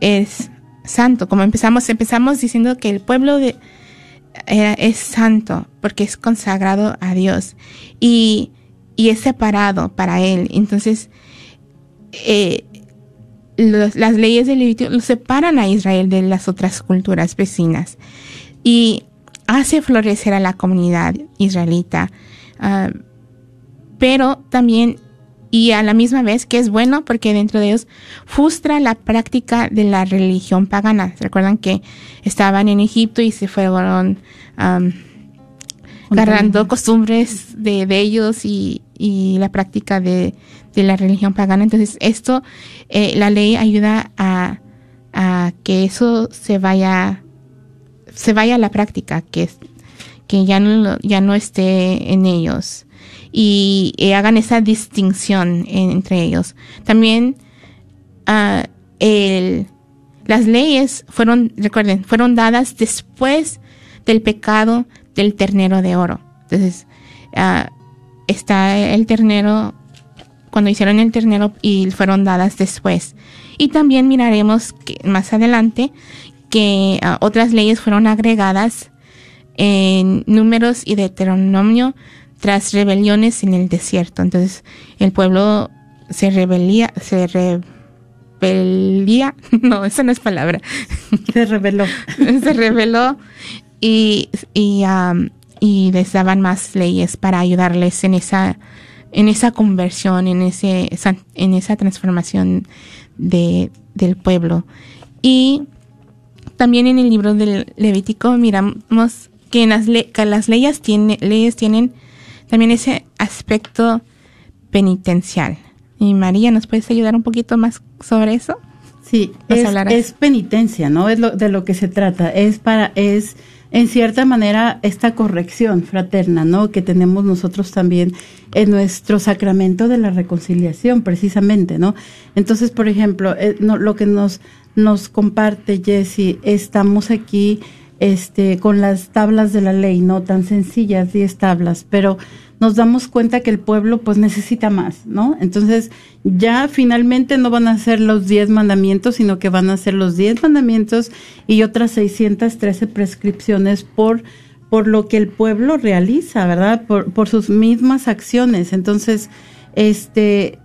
es santo. Como empezamos, empezamos diciendo que el pueblo de, es santo porque es consagrado a Dios y, y es separado para Él. Entonces, eh, las leyes del Levítico lo separan a Israel de las otras culturas vecinas y hace florecer a la comunidad israelita. Ah, pero también y a la misma vez que es bueno porque dentro de ellos frustra la práctica de la religión pagana. Recuerdan que estaban en Egipto y se fueron agarrando costumbres de, ellos y, la práctica de, la religión pagana. Entonces esto, eh, la ley ayuda a, que eso se vaya, se vaya a la práctica, que, que ya, no, ya no esté en ellos y, hagan esa distinción entre ellos. También el, las leyes fueron, recuerden, fueron dadas después del pecado del ternero de oro. Entonces, uh, está el ternero, cuando hicieron el ternero y fueron dadas después. Y también miraremos que más adelante que uh, otras leyes fueron agregadas en números y Deuteronomio tras rebeliones en el desierto. Entonces el pueblo se rebelía, se rebelía, no, esa no es palabra. Se rebeló. se rebeló y, y, um, y les daban más leyes para ayudarles en esa, en esa conversión, en ese, en esa transformación de, del pueblo. Y también en el libro del Levítico miramos que, en las, que las leyes, tiene, leyes tienen también ese aspecto penitencial. Y María, ¿nos puedes ayudar un poquito más sobre eso? Sí, es, es, penitencia, ¿no? Es lo, de lo que se trata. Es para, es en cierta manera esta corrección fraterna, ¿no? Que tenemos nosotros también en nuestro sacramento de la reconciliación, precisamente, ¿no? Entonces, por ejemplo, eh, lo que nos nos comparte Jesse, estamos aquí este con las tablas de la ley, no tan sencillas, 10 tablas, pero nos damos cuenta que el pueblo pues necesita más, ¿no? Entonces ya finalmente no van a ser los diez mandamientos, sino que van a ser los diez mandamientos y otras 613 prescripciones por, por lo que el pueblo realiza, ¿verdad? Por, por sus mismas acciones. Entonces, este,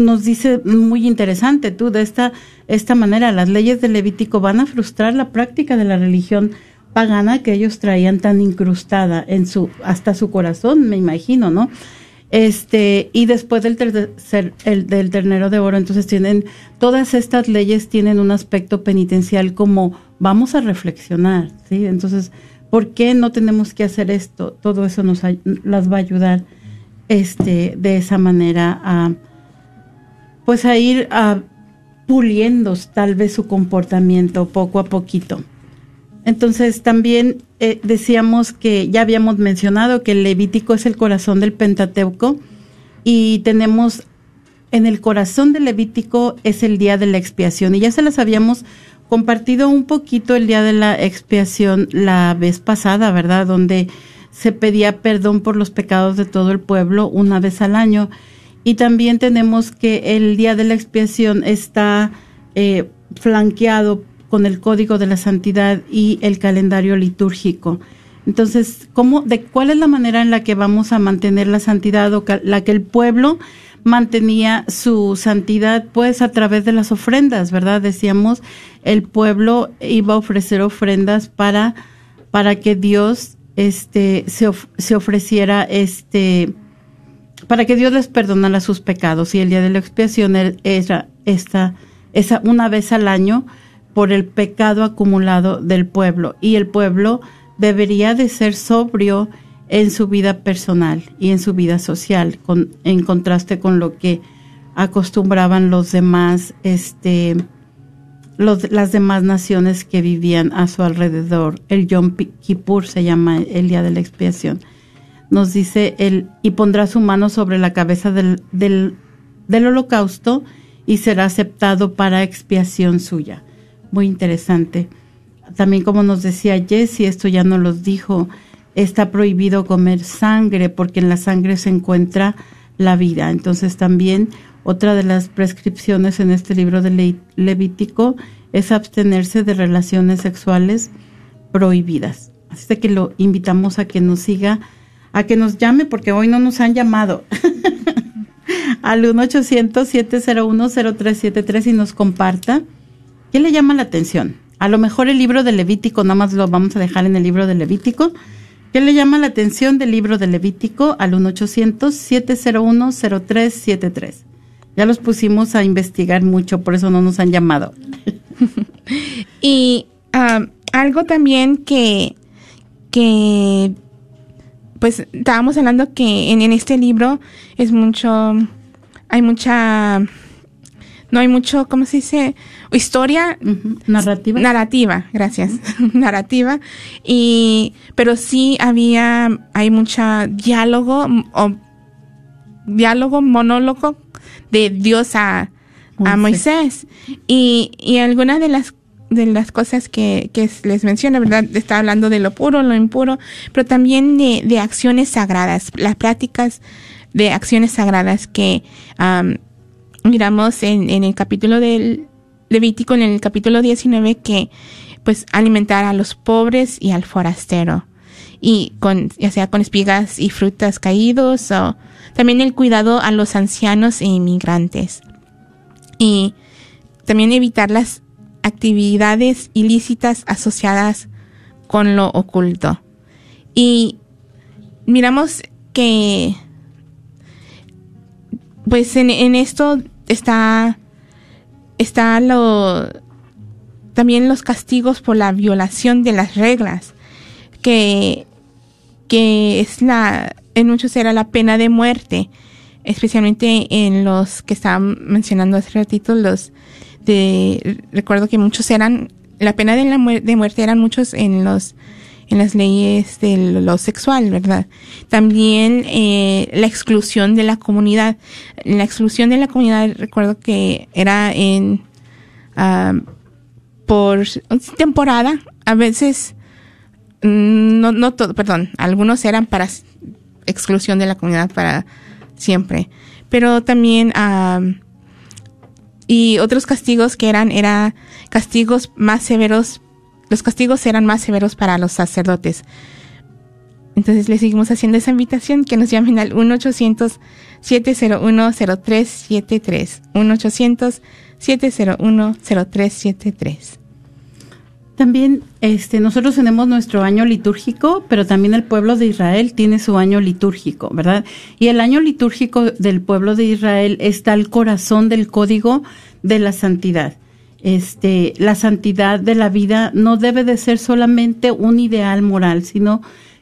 nos dice muy interesante tú, de esta, esta manera, las leyes del Levítico van a frustrar la práctica de la religión pagana que ellos traían tan incrustada en su hasta su corazón, me imagino, ¿no? Este, y después del tercer, el, del ternero de oro, entonces tienen, todas estas leyes tienen un aspecto penitencial como vamos a reflexionar, ¿sí? Entonces, ¿por qué no tenemos que hacer esto? Todo eso nos las va a ayudar, este, de esa manera a, pues a ir a, puliendo tal vez su comportamiento poco a poquito. Entonces también eh, decíamos que ya habíamos mencionado que el Levítico es el corazón del Pentateuco y tenemos en el corazón del Levítico es el día de la expiación y ya se las habíamos compartido un poquito el día de la expiación la vez pasada, ¿verdad? Donde se pedía perdón por los pecados de todo el pueblo una vez al año. Y también tenemos que el día de la expiación está eh, flanqueado con el código de la santidad y el calendario litúrgico. Entonces, ¿cómo, de cuál es la manera en la que vamos a mantener la santidad o la que el pueblo mantenía su santidad? Pues a través de las ofrendas, ¿verdad? Decíamos, el pueblo iba a ofrecer ofrendas para, para que Dios este, se, se ofreciera este, para que Dios les perdonara sus pecados. Y el día de la expiación era esta, una vez al año por el pecado acumulado del pueblo y el pueblo debería de ser sobrio en su vida personal y en su vida social, con, en contraste con lo que acostumbraban los demás, este, los, las demás naciones que vivían a su alrededor. El Yom Kippur se llama el día de la expiación. Nos dice el y pondrá su mano sobre la cabeza del, del, holocausto y será aceptado para expiación suya muy interesante. También como nos decía Jessie, esto ya nos los dijo, está prohibido comer sangre porque en la sangre se encuentra la vida. Entonces también otra de las prescripciones en este libro de Levítico es abstenerse de relaciones sexuales prohibidas. Así que lo invitamos a que nos siga, a que nos llame porque hoy no nos han llamado. al 1-800-701-0373 y nos comparta ¿Qué le llama la atención? A lo mejor el libro de Levítico, nada más lo vamos a dejar en el libro de Levítico. ¿Qué le llama la atención del libro de Levítico al 1-800-701-0373? Ya los pusimos a investigar mucho, por eso no nos han llamado. y ah, algo también que, que, pues estábamos hablando que en, en este libro es mucho, hay mucha no hay mucho, ¿cómo se dice? Historia. Narrativa. Narrativa, gracias. Narrativa. Y, pero sí había, hay mucha diálogo o diálogo, monólogo de Dios a, a Moisés. Y, y algunas de las de las cosas que, que les menciona, ¿verdad? Está hablando de lo puro, lo impuro, pero también de, de acciones sagradas, las prácticas de acciones sagradas que miramos en, en el capítulo del Levítico, en el capítulo 19, que pues alimentar a los pobres y al forastero y con ya sea con espigas y frutas caídos o también el cuidado a los ancianos e inmigrantes y también evitar las actividades ilícitas asociadas con lo oculto. Y miramos que pues en, esto está está lo también los castigos por la violación de las reglas que que es la en muchos era la pena de muerte especialmente en los que estaban mencionando hace ratito los de recuerdo que muchos eran la pena de la muerte eran muchos en los en las leyes de lo sexual, ¿verdad? También eh, la exclusión de la comunidad. La exclusión de la comunidad, recuerdo que era en ah, por temporada, a veces no, no todo, perdón, algunos eran para exclusión de la comunidad para siempre, pero también ah, y otros castigos que eran era castigos más severos los castigos eran más severos para los sacerdotes. Entonces le seguimos haciendo esa invitación que nos llamen al 1-800-701-0373. 1-800-701-0373. También este, nosotros tenemos nuestro año litúrgico, pero también el pueblo de Israel tiene su año litúrgico, ¿verdad? Y el año litúrgico del pueblo de Israel está al corazón del código de la santidad este, la santidad de la vida no debe de ser solamente un ideal moral, sino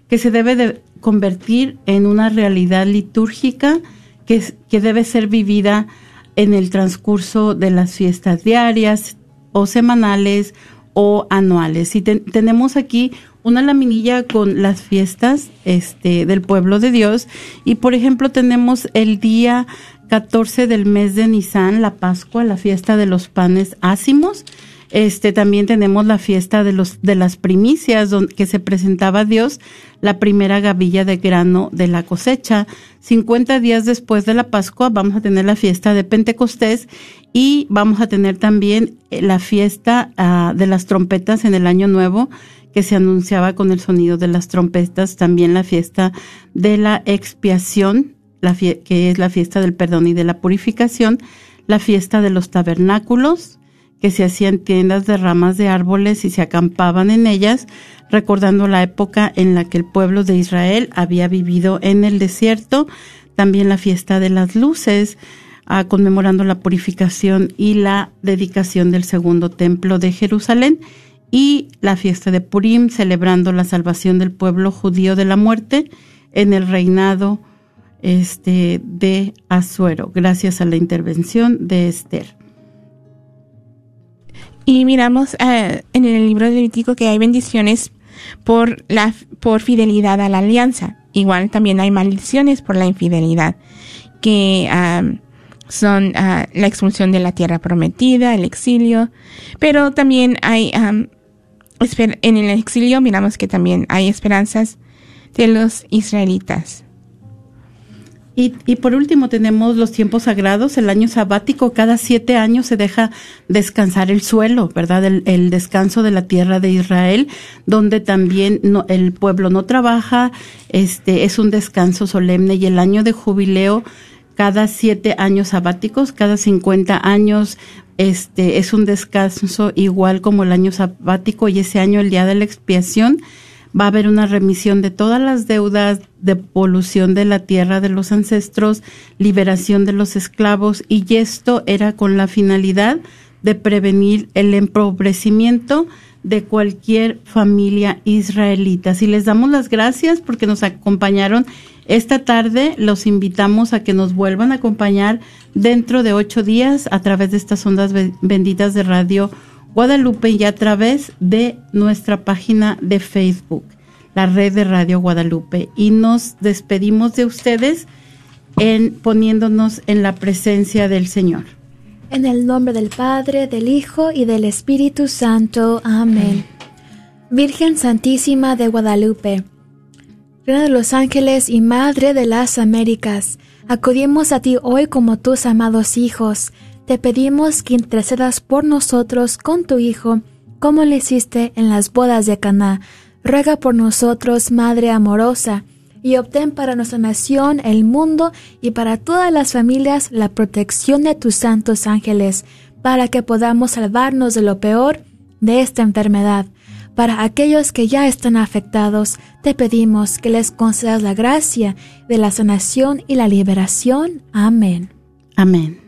que se debe de convertir en una realidad litúrgica que, que debe ser vivida en el transcurso de las fiestas diarias o semanales o anuales. Y tenemos aquí una laminilla con las fiestas este, del pueblo de Dios y por ejemplo tenemos el día 14 del mes de Nisan, la Pascua, la fiesta de los panes ácimos. Este también tenemos la fiesta de los de las primicias donde se presentaba a Dios la primera gavilla de grano de la cosecha. 50 días después de la Pascua vamos a tener la fiesta de Pentecostés y vamos a tener también eh, la fiesta ah, de las trompetas en el año nuevo que se anunciaba con el sonido de las trompetas, también la fiesta de la expiación la que es la fiesta del perdón y de la purificación, la fiesta de los tabernáculos, que se hacían tiendas de ramas de árboles y se acampaban en ellas, recordando la época en la que el pueblo de Israel había vivido en el desierto, también la fiesta de las luces, ah, conmemorando la purificación y la dedicación del segundo templo de Jerusalén, y la fiesta de Purim, celebrando la salvación del pueblo judío de la muerte en el reinado este, de Azuero, gracias a la intervención de Esther. Y miramos eh, en el libro de Levítico que hay bendiciones por, la, por fidelidad a la alianza. Igual también hay maldiciones por la infidelidad, que son ah, la expulsión de la tierra prometida, el exilio, pero también hay, en el exilio miramos que también hay esperanzas de los israelitas. Y, por último tenemos los tiempos sagrados, el año sabático, cada siete años se deja descansar el suelo, ¿verdad? El, descanso de la tierra de Israel, donde también el pueblo no trabaja, este es un descanso solemne. Y el año de jubileo, cada siete años sabáticos, cada cincuenta años, este es un descanso igual como el año sabático. Y ese año el día de la expiación va a haber una remisión de todas las deudas, devolución de la tierra de los ancestros, liberación de los esclavos y esto era con la finalidad de prevenir el empobrecimiento de cualquier familia israelita. Si les damos las gracias porque nos acompañaron esta tarde, los invitamos a que nos vuelvan a acompañar dentro de ocho días a través de estas ondas benditas de radio Guadalupe y a través de nuestra página de Facebook, la red de Radio Guadalupe. Y nos despedimos de ustedes en poniéndonos en la presencia del Señor. En el nombre del Padre, del Hijo y del Espíritu Santo. Amén. Virgen Santísima de Guadalupe, Reina de los Ángeles y Madre de las Américas, acudimos a ti hoy como tus amados hijos te pedimos que intercedas por nosotros con tu Hijo, como le hiciste en las bodas de Caná. Ruega por nosotros, Madre amorosa, y obtén para nuestra nación, el mundo y para todas las familias la protección de tus santos ángeles, para que podamos salvarnos de lo peor de esta enfermedad. Para aquellos que ya están afectados, te pedimos que les concedas la gracia de la sanación y la liberación. Amén. Amén.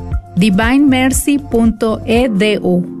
divinemercy.edu.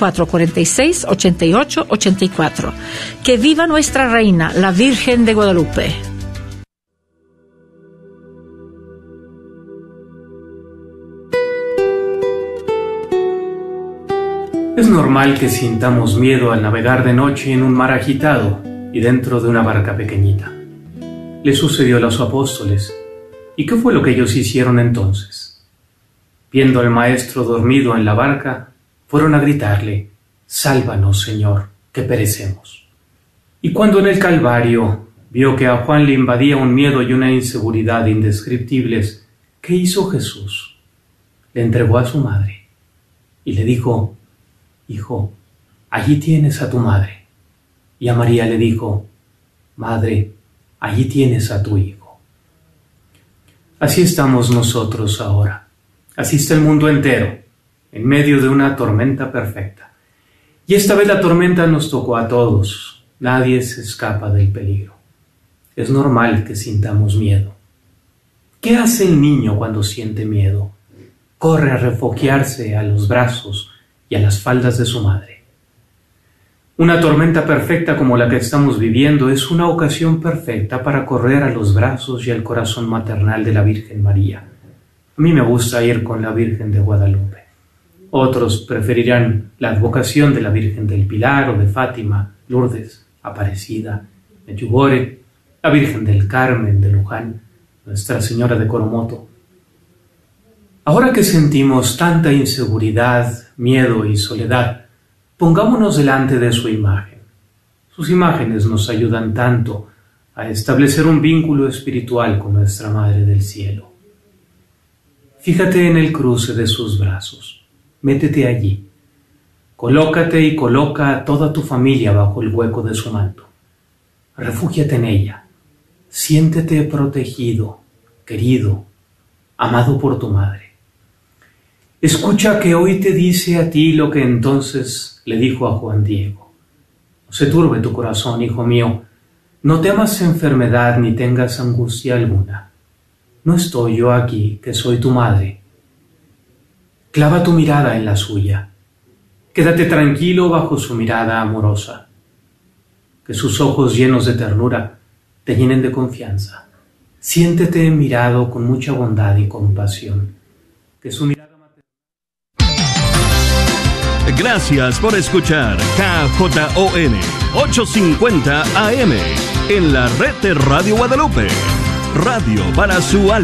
446-8884. Que viva nuestra reina, la Virgen de Guadalupe. Es normal que sintamos miedo al navegar de noche en un mar agitado y dentro de una barca pequeñita. Le sucedió a los apóstoles. ¿Y qué fue lo que ellos hicieron entonces? Viendo al maestro dormido en la barca, fueron a gritarle, Sálvanos, Señor, que perecemos. Y cuando en el Calvario vio que a Juan le invadía un miedo y una inseguridad indescriptibles, ¿qué hizo Jesús? Le entregó a su madre y le dijo, Hijo, allí tienes a tu madre. Y a María le dijo, Madre, allí tienes a tu hijo. Así estamos nosotros ahora. Así está el mundo entero, en medio de una tormenta perfecta. Y esta vez la tormenta nos tocó a todos. Nadie se escapa del peligro. Es normal que sintamos miedo. ¿Qué hace el niño cuando siente miedo? Corre a refugiarse a los brazos y a las faldas de su madre. Una tormenta perfecta como la que estamos viviendo es una ocasión perfecta para correr a los brazos y al corazón maternal de la Virgen María. A mí me gusta ir con la Virgen de Guadalupe. Otros preferirán la advocación de la Virgen del Pilar o de Fátima, Lourdes, Aparecida, Medjugorje, la Virgen del Carmen de Luján, Nuestra Señora de Coromoto. Ahora que sentimos tanta inseguridad, miedo y soledad, pongámonos delante de su imagen. Sus imágenes nos ayudan tanto a establecer un vínculo espiritual con nuestra Madre del Cielo. Fíjate en el cruce de sus brazos, métete allí, colócate y coloca a toda tu familia bajo el hueco de su manto. Refúgiate en ella, siéntete protegido, querido, amado por tu Madre. Escucha que hoy te dice a ti lo que entonces le dijo a Juan Diego. No se turbe tu corazón, hijo mío, no temas enfermedad ni tengas angustia alguna. No estoy yo aquí, que soy tu madre. Clava tu mirada en la suya. Quédate tranquilo bajo su mirada amorosa. Que sus ojos llenos de ternura te llenen de confianza. Siéntete mirado con mucha bondad y compasión. Que su mirada Gracias por escuchar KJON 850 AM en la red de Radio Guadalupe. Radio para su alma.